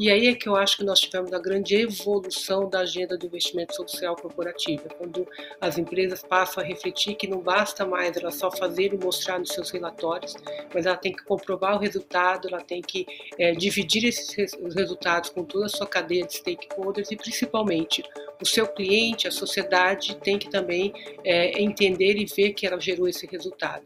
E aí é que eu acho que nós tivemos a grande evolução da agenda do investimento social corporativo, quando as empresas passam a refletir que não basta mais ela só fazer e mostrar nos seus relatórios, mas ela tem que comprovar o resultado, ela tem que é, dividir esses resultados com toda a sua cadeia de stakeholders e principalmente o seu cliente, a sociedade tem que também é, entender e ver que ela gerou esse resultado.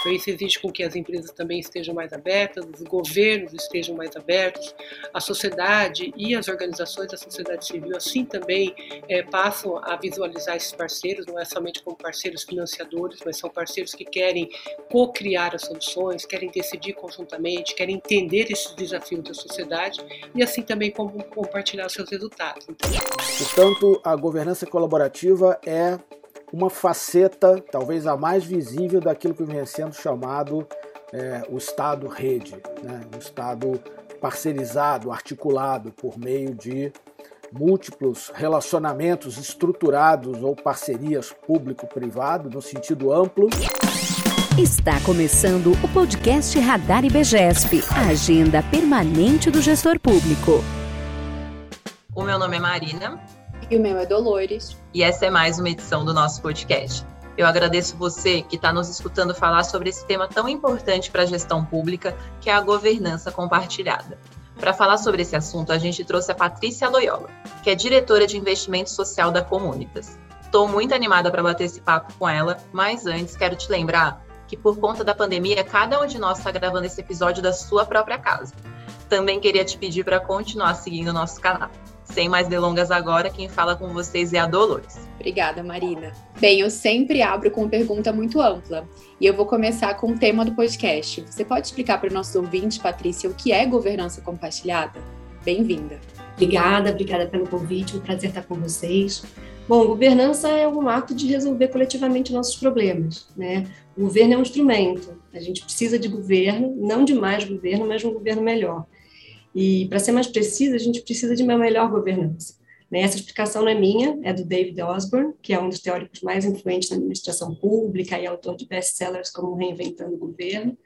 Então, isso exige com que as empresas também estejam mais abertas, os governos estejam mais abertos, a sociedade e as organizações da sociedade civil, assim também, é, passam a visualizar esses parceiros, não é somente como parceiros financiadores, mas são parceiros que querem co-criar as soluções, querem decidir conjuntamente, querem entender esses desafios da sociedade e, assim também, como compartilhar seus resultados. Portanto, a governança colaborativa é uma faceta, talvez a mais visível, daquilo que vem sendo chamado é, o Estado rede, né? um Estado parcerizado, articulado por meio de múltiplos relacionamentos estruturados ou parcerias público-privado no sentido amplo. Está começando o podcast Radar IBGESP, a agenda permanente do gestor público. O meu nome é Marina. E o meu é Dolores. E essa é mais uma edição do nosso podcast. Eu agradeço você que está nos escutando falar sobre esse tema tão importante para a gestão pública, que é a governança compartilhada. Para falar sobre esse assunto, a gente trouxe a Patrícia Loyola, que é diretora de investimento social da Comunitas. Estou muito animada para bater esse papo com ela, mas antes quero te lembrar que por conta da pandemia, cada um de nós está gravando esse episódio da sua própria casa. Também queria te pedir para continuar seguindo o nosso canal. Sem mais delongas agora, quem fala com vocês é a Dolores. Obrigada, Marina. Bem, eu sempre abro com uma pergunta muito ampla. E eu vou começar com o tema do podcast. Você pode explicar para o nosso ouvinte, Patrícia, o que é governança compartilhada? Bem-vinda. Obrigada, obrigada pelo convite. Um prazer estar com vocês. Bom, governança é um ato de resolver coletivamente nossos problemas, né? O governo é um instrumento. A gente precisa de governo, não de mais governo, mas de um governo melhor. E, para ser mais precisa, a gente precisa de uma melhor governança. Né? Essa explicação não é minha, é do David Osborne, que é um dos teóricos mais influentes na administração pública e autor de best-sellers como Reinventando o Governo.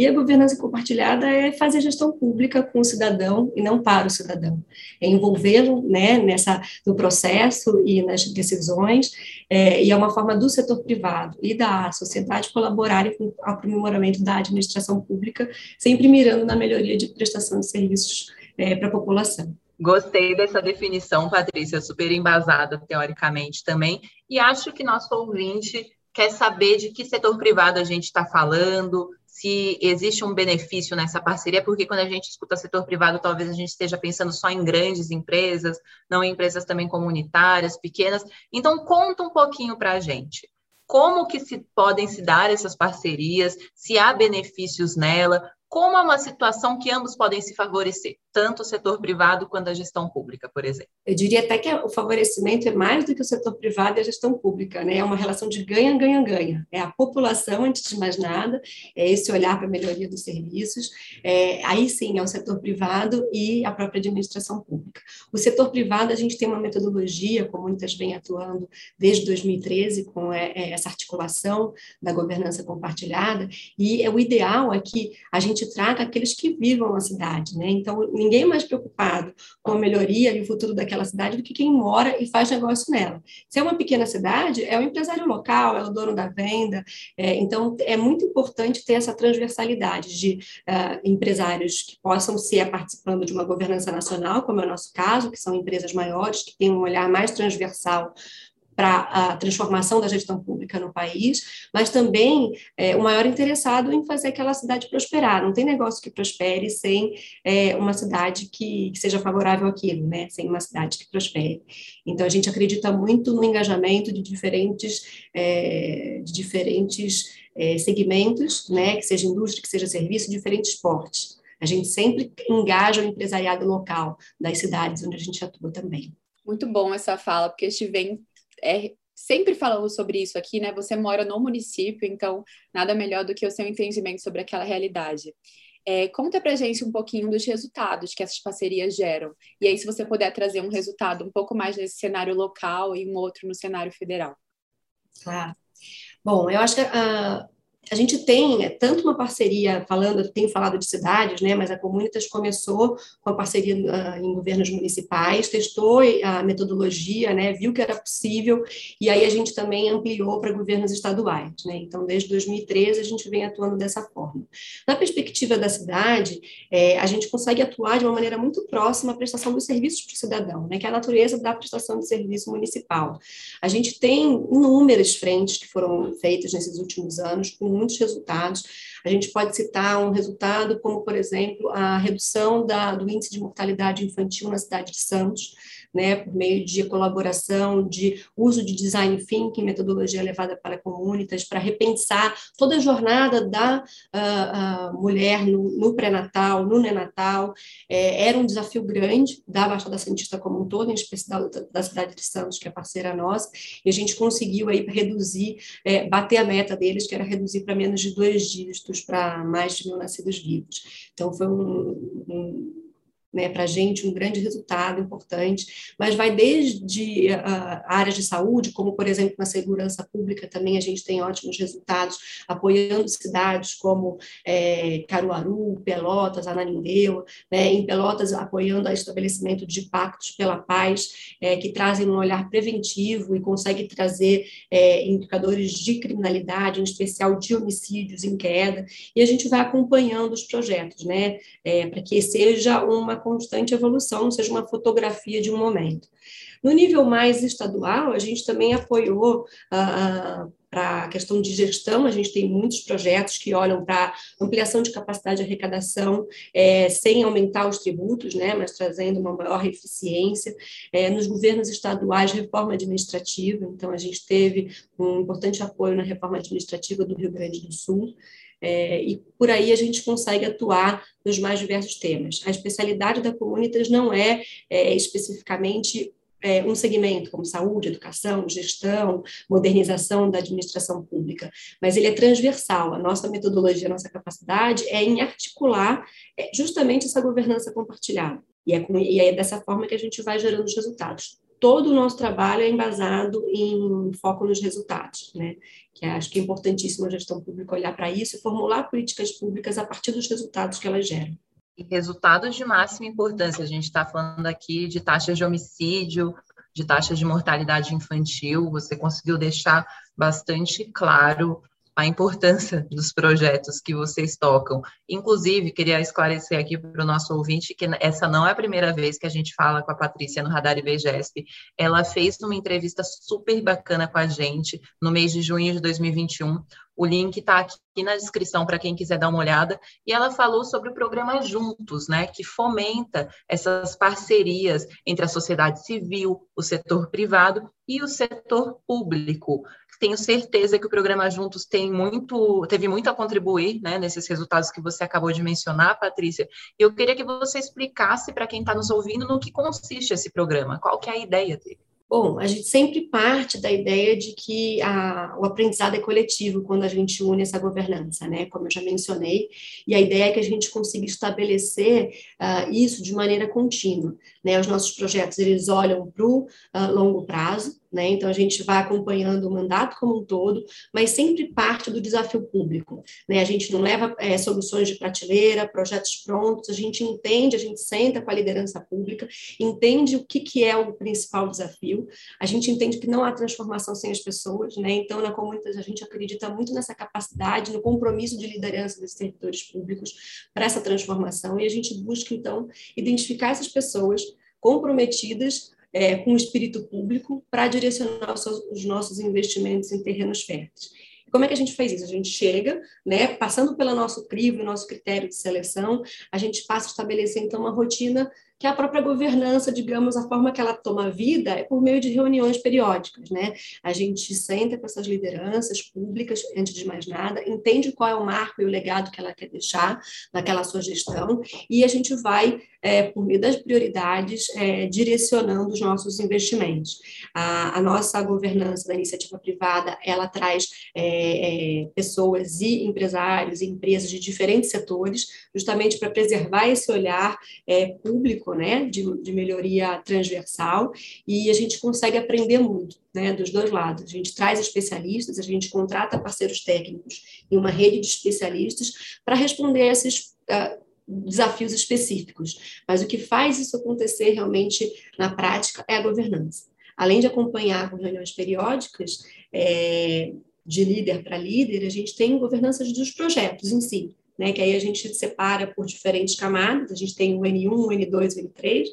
E a governança compartilhada é fazer gestão pública com o cidadão e não para o cidadão. É envolvê-lo né, nessa, no processo e nas decisões, é, e é uma forma do setor privado e da sociedade colaborarem com o aprimoramento da administração pública, sempre mirando na melhoria de prestação de serviços é, para a população. Gostei dessa definição, Patrícia, super embasada teoricamente também, e acho que nosso ouvinte quer saber de que setor privado a gente está falando, se existe um benefício nessa parceria, porque quando a gente escuta setor privado, talvez a gente esteja pensando só em grandes empresas, não em empresas também comunitárias, pequenas. Então, conta um pouquinho para a gente. Como que se podem se dar essas parcerias, se há benefícios nela, como é uma situação que ambos podem se favorecer, tanto o setor privado quanto a gestão pública, por exemplo? Eu diria até que o favorecimento é mais do que o setor privado e a gestão pública, né? É uma relação de ganha, ganha, ganha. É a população, antes de mais nada, é esse olhar para a melhoria dos serviços. É, aí sim é o setor privado e a própria administração pública. O setor privado, a gente tem uma metodologia, como muitas vem atuando desde 2013, com é, é, essa articulação da governança compartilhada, e é, o ideal é que a gente gente traga aqueles que vivam a cidade, né? Então, ninguém é mais preocupado com a melhoria e o futuro daquela cidade do que quem mora e faz negócio nela. Se é uma pequena cidade, é o empresário local, é o dono da venda. É, então, é muito importante ter essa transversalidade de uh, empresários que possam ser participando de uma governança nacional, como é o nosso caso, que são empresas maiores, que têm um olhar mais transversal para a transformação da gestão pública no país, mas também é, o maior interessado em fazer aquela cidade prosperar. Não tem negócio que prospere sem é, uma cidade que, que, seja favorável àquilo, né? sem uma cidade que prospere. Então, a gente acredita muito no engajamento de diferentes, é, de diferentes é, segmentos, né? que seja indústria, que seja serviço, diferentes portes. A gente sempre engaja o empresariado local das cidades onde a gente atua também. Muito bom essa fala, porque a gente vem é, sempre falamos sobre isso aqui, né? Você mora no município, então nada melhor do que o seu entendimento sobre aquela realidade. É, conta pra gente um pouquinho dos resultados que essas parcerias geram. E aí, se você puder trazer um resultado um pouco mais nesse cenário local e um outro no cenário federal. Claro. Bom, eu acho que uh, a gente tem é, tanto uma parceria, falando, tenho falado de cidades, né, mas a Comunitas começou com a parceria uh, em governos municipais, testou a metodologia, né, viu que era possível, e aí a gente também ampliou para governos estaduais. Né, então, desde 2013, a gente vem atuando dessa forma. Na perspectiva da cidade, é, a gente consegue atuar de uma maneira muito próxima à prestação dos serviços para o cidadão, né, que é a natureza da prestação de serviço municipal. A gente tem inúmeras frentes que foram feitas nesses últimos anos, com muitos resultados. A gente pode citar um resultado como, por exemplo, a redução da, do índice de mortalidade infantil na cidade de Santos, né, por meio de colaboração, de uso de design thinking, metodologia levada para comunitas, para repensar toda a jornada da uh, uh, mulher no, no pré-natal, no neonatal. É, era um desafio grande da Baixada Santista como um todo, em especial da, da, cidade de Santos, que é parceira nossa, e a gente conseguiu aí reduzir, é, bater a meta deles, que era reduzir para menos de dois dígitos para mais de mil nascidos vivos. Então, foi um, um né, para a gente um grande resultado importante, mas vai desde uh, áreas de saúde, como por exemplo na segurança pública também a gente tem ótimos resultados, apoiando cidades como é, Caruaru, Pelotas, Ananindeua, né, em Pelotas apoiando o estabelecimento de pactos pela paz, é, que trazem um olhar preventivo e conseguem trazer é, indicadores de criminalidade, em especial de homicídios em queda, e a gente vai acompanhando os projetos, né, é, para que seja uma constante evolução, seja uma fotografia de um momento. No nível mais estadual, a gente também apoiou ah, ah, para a questão de gestão, a gente tem muitos projetos que olham para ampliação de capacidade de arrecadação, é, sem aumentar os tributos, né, mas trazendo uma maior eficiência. É, nos governos estaduais, reforma administrativa, então a gente teve um importante apoio na reforma administrativa do Rio Grande do Sul. É, e por aí a gente consegue atuar nos mais diversos temas. A especialidade da Comunitas não é, é especificamente é, um segmento como saúde, educação, gestão, modernização da administração pública, mas ele é transversal. A nossa metodologia, a nossa capacidade é em articular é, justamente essa governança compartilhada. E é, com, e é dessa forma que a gente vai gerando os resultados todo o nosso trabalho é embasado em foco nos resultados, né? Que acho que é importantíssimo a gestão pública olhar para isso e formular políticas públicas a partir dos resultados que elas geram. E resultados de máxima importância. A gente está falando aqui de taxas de homicídio, de taxas de mortalidade infantil. Você conseguiu deixar bastante claro a importância dos projetos que vocês tocam. Inclusive, queria esclarecer aqui para o nosso ouvinte que essa não é a primeira vez que a gente fala com a Patrícia no Radar IBGESP. Ela fez uma entrevista super bacana com a gente no mês de junho de 2021. O link está aqui na descrição para quem quiser dar uma olhada. E ela falou sobre o programa Juntos, né, que fomenta essas parcerias entre a sociedade civil, o setor privado e o setor público tenho certeza que o programa Juntos tem muito, teve muito a contribuir né, nesses resultados que você acabou de mencionar, Patrícia. Eu queria que você explicasse para quem está nos ouvindo no que consiste esse programa, qual que é a ideia dele. Bom, a gente sempre parte da ideia de que a, o aprendizado é coletivo quando a gente une essa governança, né? Como eu já mencionei, e a ideia é que a gente consiga estabelecer uh, isso de maneira contínua, né? Os nossos projetos eles olham para o uh, longo prazo, né? Então, a gente vai acompanhando o mandato como um todo, mas sempre parte do desafio público. Né? A gente não leva é, soluções de prateleira, projetos prontos, a gente entende, a gente senta com a liderança pública, entende o que, que é o principal desafio, a gente entende que não há transformação sem as pessoas, né? então, na comunidade, a gente acredita muito nessa capacidade, no compromisso de liderança dos servidores públicos para essa transformação, e a gente busca, então, identificar essas pessoas comprometidas é, com o espírito público para direcionar os, os nossos investimentos em terrenos férteis. Como é que a gente faz isso? A gente chega, né, passando pelo nosso crivo, nosso critério de seleção, a gente passa a estabelecer, então, uma rotina que a própria governança, digamos, a forma que ela toma vida é por meio de reuniões periódicas, né? A gente senta com essas lideranças públicas, antes de mais nada, entende qual é o marco e o legado que ela quer deixar naquela sua gestão, e a gente vai, é, por meio das prioridades, é, direcionando os nossos investimentos. A, a, nossa governança da iniciativa privada, ela traz é, é pessoas e empresários e empresas de diferentes setores, justamente para preservar esse olhar é, público sistêmico, né, de, de melhoria transversal, e a gente consegue aprender muito, né, dos dois lados. A gente traz especialistas, a gente contrata parceiros técnicos e uma rede de especialistas para responder a esses uh, desafios específicos. Mas o que faz isso acontecer realmente na prática é a governança. Além de acompanhar com reuniões periódicas, é, de líder para líder, a gente tem governança dos projetos em si né, que aí a gente separa por diferentes camadas, a gente tem o N1, o N2, o N3,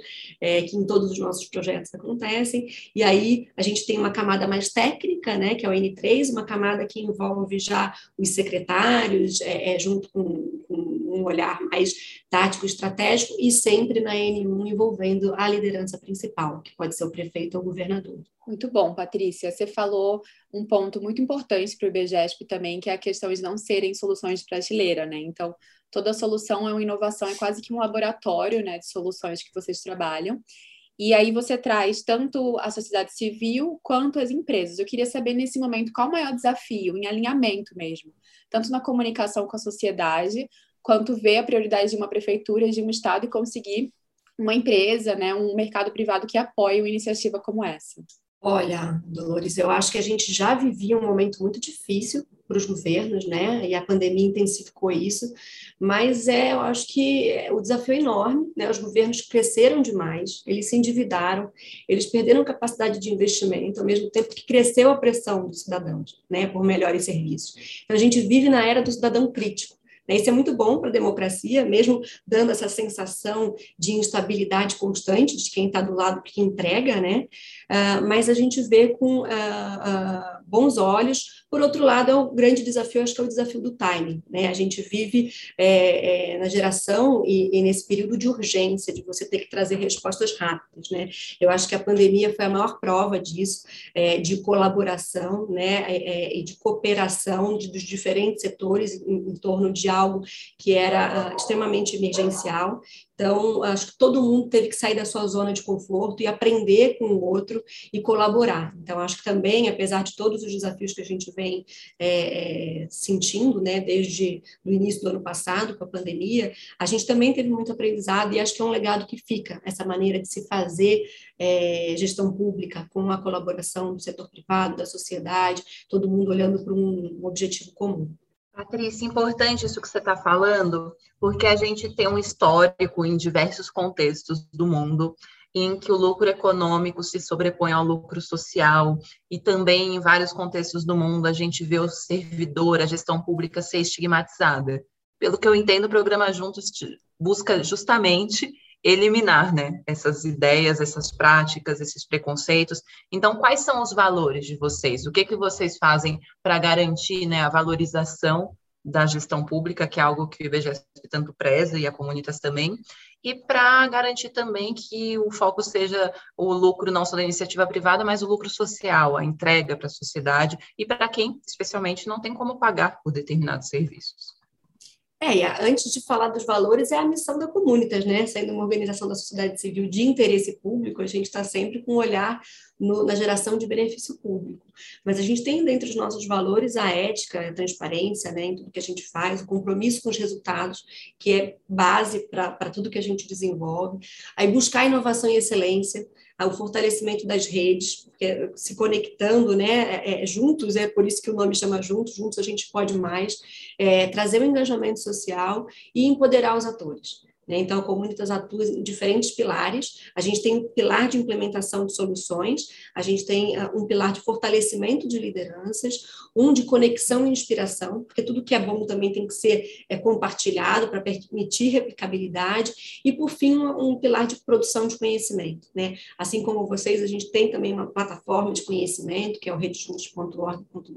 é, que em todos os nossos projetos acontecem, e aí a gente tem uma camada mais técnica, né, que é o N3, uma camada que envolve já os secretários, é, é, junto com, com um olhar mais tático, estratégico, e sempre na N1 envolvendo a liderança principal, que pode ser o prefeito ou o governador. Muito bom, Patrícia. Você falou um ponto muito importante para o IBGESP também, que é a questão de não serem soluções de prateleira, né? Então, toda solução é uma inovação, é quase que um laboratório né, de soluções que vocês trabalham. E aí você traz tanto a sociedade civil quanto as empresas. Eu queria saber nesse momento qual o maior desafio em alinhamento mesmo, tanto na comunicação com a sociedade, quanto ver a prioridade de uma prefeitura, de um estado e conseguir uma empresa, né, um mercado privado que apoie uma iniciativa como essa. Olha, Dolores, eu acho que a gente já vivia um momento muito difícil para os governos, né? E a pandemia intensificou isso, mas é, eu acho que o desafio é enorme, né? Os governos cresceram demais, eles se endividaram, eles perderam capacidade de investimento, ao mesmo tempo que cresceu a pressão dos cidadãos, né? Por melhores serviços. Então a gente vive na era do cidadão crítico. Né? Isso é muito bom para a democracia, mesmo dando essa sensação de instabilidade constante de quem está do lado que entrega, né? Uh, mas a gente vê com uh, uh, bons olhos. Por outro lado, é o grande desafio, acho que é o desafio do timing. Né? A gente vive é, é, na geração e, e, nesse período de urgência, de você ter que trazer respostas rápidas. Né? Eu acho que a pandemia foi a maior prova disso, é, de colaboração né? É, e de cooperação de, dos diferentes setores em, em torno de algo que era extremamente emergencial. Então, acho que todo mundo teve que sair da sua zona de conforto e aprender com o outro e colaborar. Então, acho que também, apesar de todos os desafios que a gente vem é, sentindo, né, desde o início do ano passado, com a pandemia, a gente também teve muito aprendizado e acho que é um legado que fica, essa maneira de se fazer é, gestão pública com a colaboração do setor privado, da sociedade, todo mundo olhando para um objetivo comum. Patrícia, importante isso que você está falando, porque a gente tem um histórico em diversos contextos do mundo em que o lucro econômico se sobrepõe ao lucro social, e também em vários contextos do mundo a gente vê o servidor, a gestão pública ser estigmatizada. Pelo que eu entendo, o programa Juntos busca justamente eliminar né, essas ideias, essas práticas, esses preconceitos. Então, quais são os valores de vocês? O que, que vocês fazem para garantir né, a valorização da gestão pública, que é algo que o IBGESP tanto preza e a Comunitas também, e para garantir também que o foco seja o lucro não só da iniciativa privada, mas o lucro social, a entrega para a sociedade e para quem, especialmente, não tem como pagar por determinados serviços. É, antes de falar dos valores, é a missão da Comunitas, né? Sendo uma organização da sociedade civil de interesse público, a gente está sempre com um olhar no, na geração de benefício público. Mas a gente tem dentro dos nossos valores a ética, a transparência, né, em tudo que a gente faz, o compromisso com os resultados, que é base para tudo que a gente desenvolve. Aí buscar inovação e excelência, o fortalecimento das redes, porque se conectando, né, é, é, juntos, é por isso que o nome chama Juntos, juntos a gente pode mais, é, trazer o um engajamento social e empoderar os atores. Né? Então, a Comunitas atua em diferentes pilares. A gente tem um pilar de implementação de soluções, a gente tem uh, um pilar de fortalecimento de lideranças, um de conexão e inspiração, porque tudo que é bom também tem que ser é, compartilhado para permitir replicabilidade, e, por fim, um, um, pilar de produção de conhecimento. Né? Assim como vocês, a gente tem também uma plataforma de conhecimento, que é o redejuntos.org.br,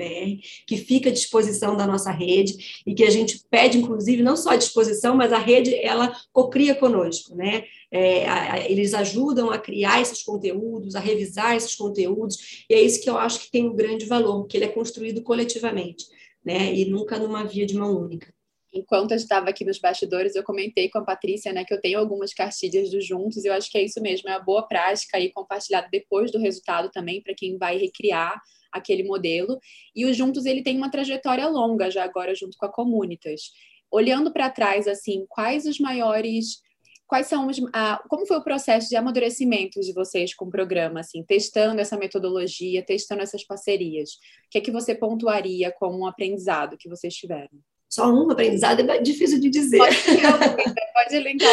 que fica à disposição da nossa rede e que a gente pede, inclusive, não só à disposição, mas a rede, ela cocria conosco, né? É, eles ajudam a criar esses conteúdos, a revisar esses conteúdos, e é isso que eu acho que tem um grande valor, que ele é construído coletivamente, né? E nunca numa via de mão única. Enquanto eu estava aqui nos bastidores, eu comentei com a Patrícia, né, que eu tenho algumas cartilhas do Juntos, e eu acho que é isso mesmo, é uma boa prática aí compartilhada depois do resultado também, para quem vai recriar aquele modelo. E o Juntos, ele tem uma trajetória longa já agora junto com a Comunitas olhando para trás, assim, quais os maiores quais são os, a, como foi o processo de amadurecimento de vocês com o programa, assim, testando essa metodologia, testando essas parcerias? O que é que você pontuaria como um aprendizado que vocês tiveram? Só um aprendizado é difícil de dizer. Pode, pode elencar.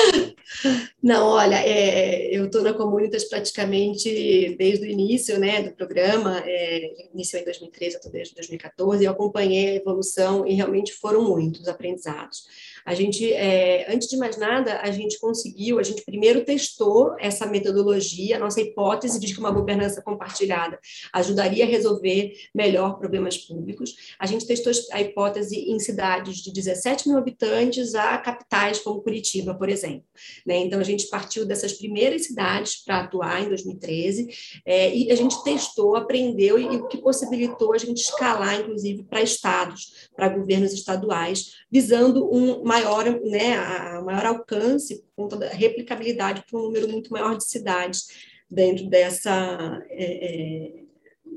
Não, olha, é, eu estou na Comunitas praticamente desde o início né, do programa, é, iniciou em 2013, eu estou desde 2014, eu acompanhei a evolução e realmente foram muitos aprendizados. A gente, é, antes de mais nada, a gente conseguiu, a gente primeiro testou essa metodologia, a nossa hipótese de que uma governança compartilhada ajudaria a resolver melhor problemas públicos. A gente testou a hipótese em cidades de 17 mil habitantes a capitais como Curitiba, por exemplo. Né? Então, a gente partiu dessas primeiras cidades para atuar em 2013 é, e a gente testou, aprendeu e o que possibilitou a gente escalar, inclusive, para estados, para governos estaduais, visando um maior, né, a maior alcance por conta da replicabilidade para um número muito maior de cidades dentro dessa é, é,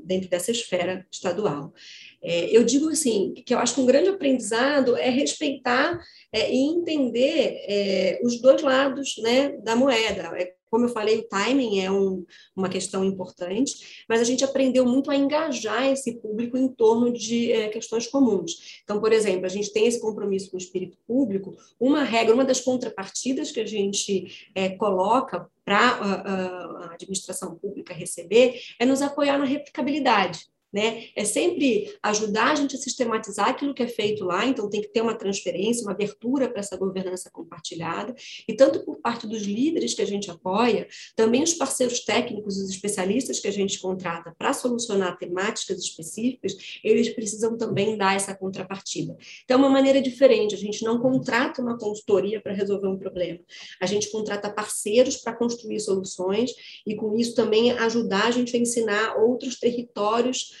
dentro dessa esfera estadual. É, eu digo assim que eu acho que um grande aprendizado é respeitar é, e entender é, os dois lados né, da moeda. É, como eu falei, o timing é um, uma questão importante, mas a gente aprendeu muito a engajar esse público em torno de é, questões comuns. Então, por exemplo, a gente tem esse compromisso com o espírito público, uma regra, uma das contrapartidas que a gente é, coloca para a, a administração pública receber é nos apoiar na replicabilidade. Né? É sempre ajudar a gente a sistematizar aquilo que é feito lá, então tem que ter uma transferência, uma abertura para essa governança compartilhada, e tanto por parte dos líderes que a gente apoia, também os parceiros técnicos, os especialistas que a gente contrata para solucionar temáticas específicas, eles precisam também dar essa contrapartida. Então, é uma maneira diferente, a gente não contrata uma consultoria para resolver um problema, a gente contrata parceiros para construir soluções, e com isso também ajudar a gente a ensinar outros territórios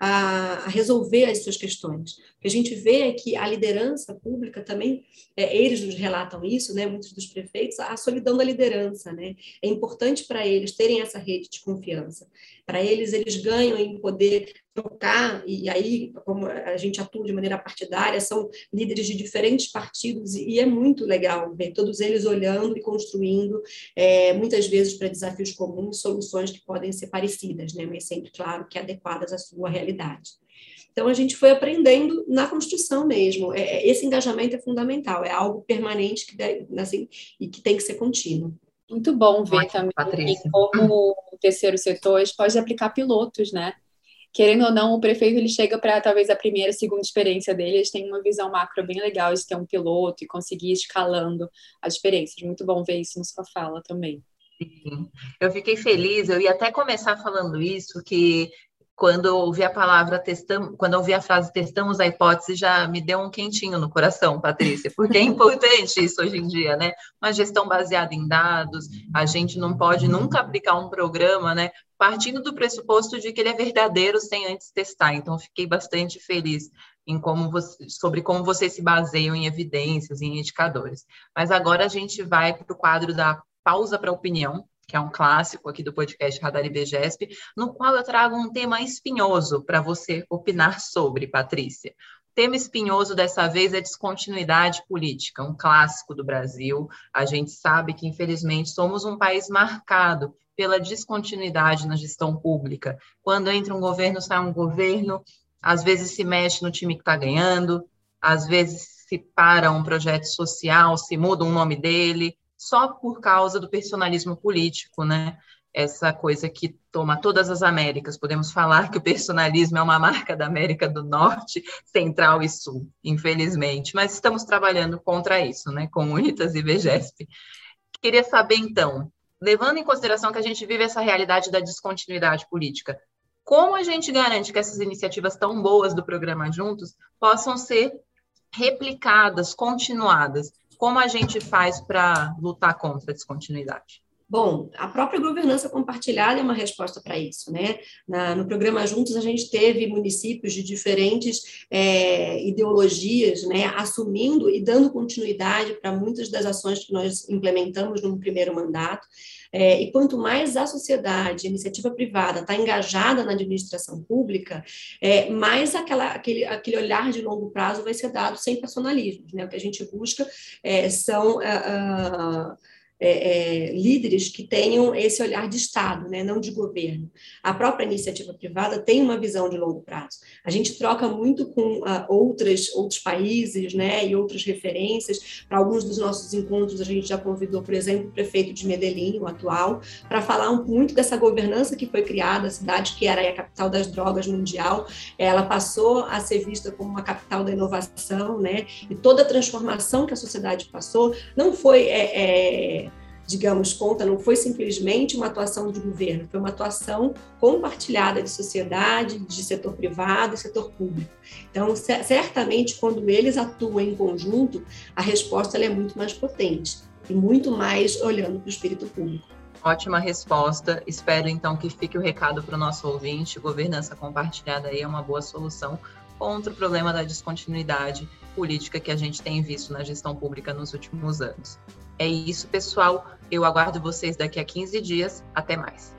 a, a, resolver as suas questões. O que a gente vê é que a liderança pública também, é, eles nos relatam isso, né, muitos dos prefeitos, a solidão da liderança. Né? É importante para eles terem essa rede de confiança. Para eles, eles ganham em poder trocar, e aí, como a gente atua de maneira partidária, são líderes de diferentes partidos, e é muito legal ver todos eles olhando e construindo, é, muitas vezes para desafios comuns, soluções que podem ser parecidas, né? mas sempre, claro, que adequadas à sua realidade. Então, a gente foi aprendendo na construção mesmo. É, é, esse engajamento é fundamental, é algo permanente que, assim, e que tem que ser contínuo. Muito bom ver também Patrícia. como o terceiro setor pode aplicar pilotos, né? Querendo ou não, o prefeito ele chega para talvez a primeira, segunda experiência dele, eles têm uma visão macro bem legal de ter um piloto e conseguir ir escalando as experiências. Muito bom ver isso na sua fala também. Sim, eu fiquei feliz, eu ia até começar falando isso, que quando eu ouvi a palavra testamos, quando eu ouvi a frase testamos a hipótese, já me deu um quentinho no coração, Patrícia, porque é importante isso hoje em dia, né? Uma gestão baseada em dados, a gente não pode nunca aplicar um programa, né? Partindo do pressuposto de que ele é verdadeiro sem antes testar. Então, fiquei bastante feliz em como você, sobre como vocês se baseiam em evidências, em indicadores. Mas agora a gente vai para o quadro da pausa para opinião, que é um clássico aqui do podcast Radar IBGESP, no qual eu trago um tema espinhoso para você opinar sobre, Patrícia. O tema espinhoso dessa vez é descontinuidade política, um clássico do Brasil. A gente sabe que, infelizmente, somos um país marcado pela descontinuidade na gestão pública. Quando entra um governo, sai um governo, às vezes se mexe no time que está ganhando, às vezes se para um projeto social, se muda o nome dele, só por causa do personalismo político, né? Essa coisa que toma todas as Américas. Podemos falar que o personalismo é uma marca da América do Norte, Central e Sul, infelizmente. Mas estamos trabalhando contra isso, né? Com Unitas e VGESP. Queria saber, então, levando em consideração que a gente vive essa realidade da descontinuidade política, como a gente garante que essas iniciativas tão boas do programa Juntos possam ser replicadas, continuadas, como a gente faz para lutar contra a descontinuidade? Bom, a própria governança compartilhada é uma resposta para isso, né? Na, no programa Juntos, a gente teve municípios de diferentes é, ideologias, né, assumindo e dando continuidade para muitas das ações que nós implementamos no primeiro mandato. É, e quanto mais a sociedade, a iniciativa privada está engajada na administração pública, é, mais aquela, aquele, aquele olhar de longo prazo vai ser dado sem personalismos. Né? O que a gente busca é, são. Uh, uh, é, é, líderes que tenham esse olhar de Estado, né, não de governo. A própria iniciativa privada tem uma visão de longo prazo. A gente troca muito com uh, outras, outros países né, e outras referências. Para alguns dos nossos encontros, a gente já convidou, por exemplo, o prefeito de Medellín, o atual, para falar muito dessa governança que foi criada, a cidade que era a capital das drogas mundial, ela passou a ser vista como uma capital da inovação, né, e toda a transformação que a sociedade passou não foi. É, é, digamos, conta, não foi simplesmente uma atuação de governo, foi uma atuação compartilhada de sociedade, de setor privado e setor público. Então, certamente, quando eles atuam em conjunto, a resposta é muito mais potente e muito mais olhando para o espírito público. Ótima resposta. Espero então que fique o recado para o nosso ouvinte. Governança compartilhada aí é uma boa solução contra o problema da descontinuidade política que a gente tem visto na gestão pública nos últimos anos. É isso, pessoal. Eu aguardo vocês daqui a 15 dias. Até mais.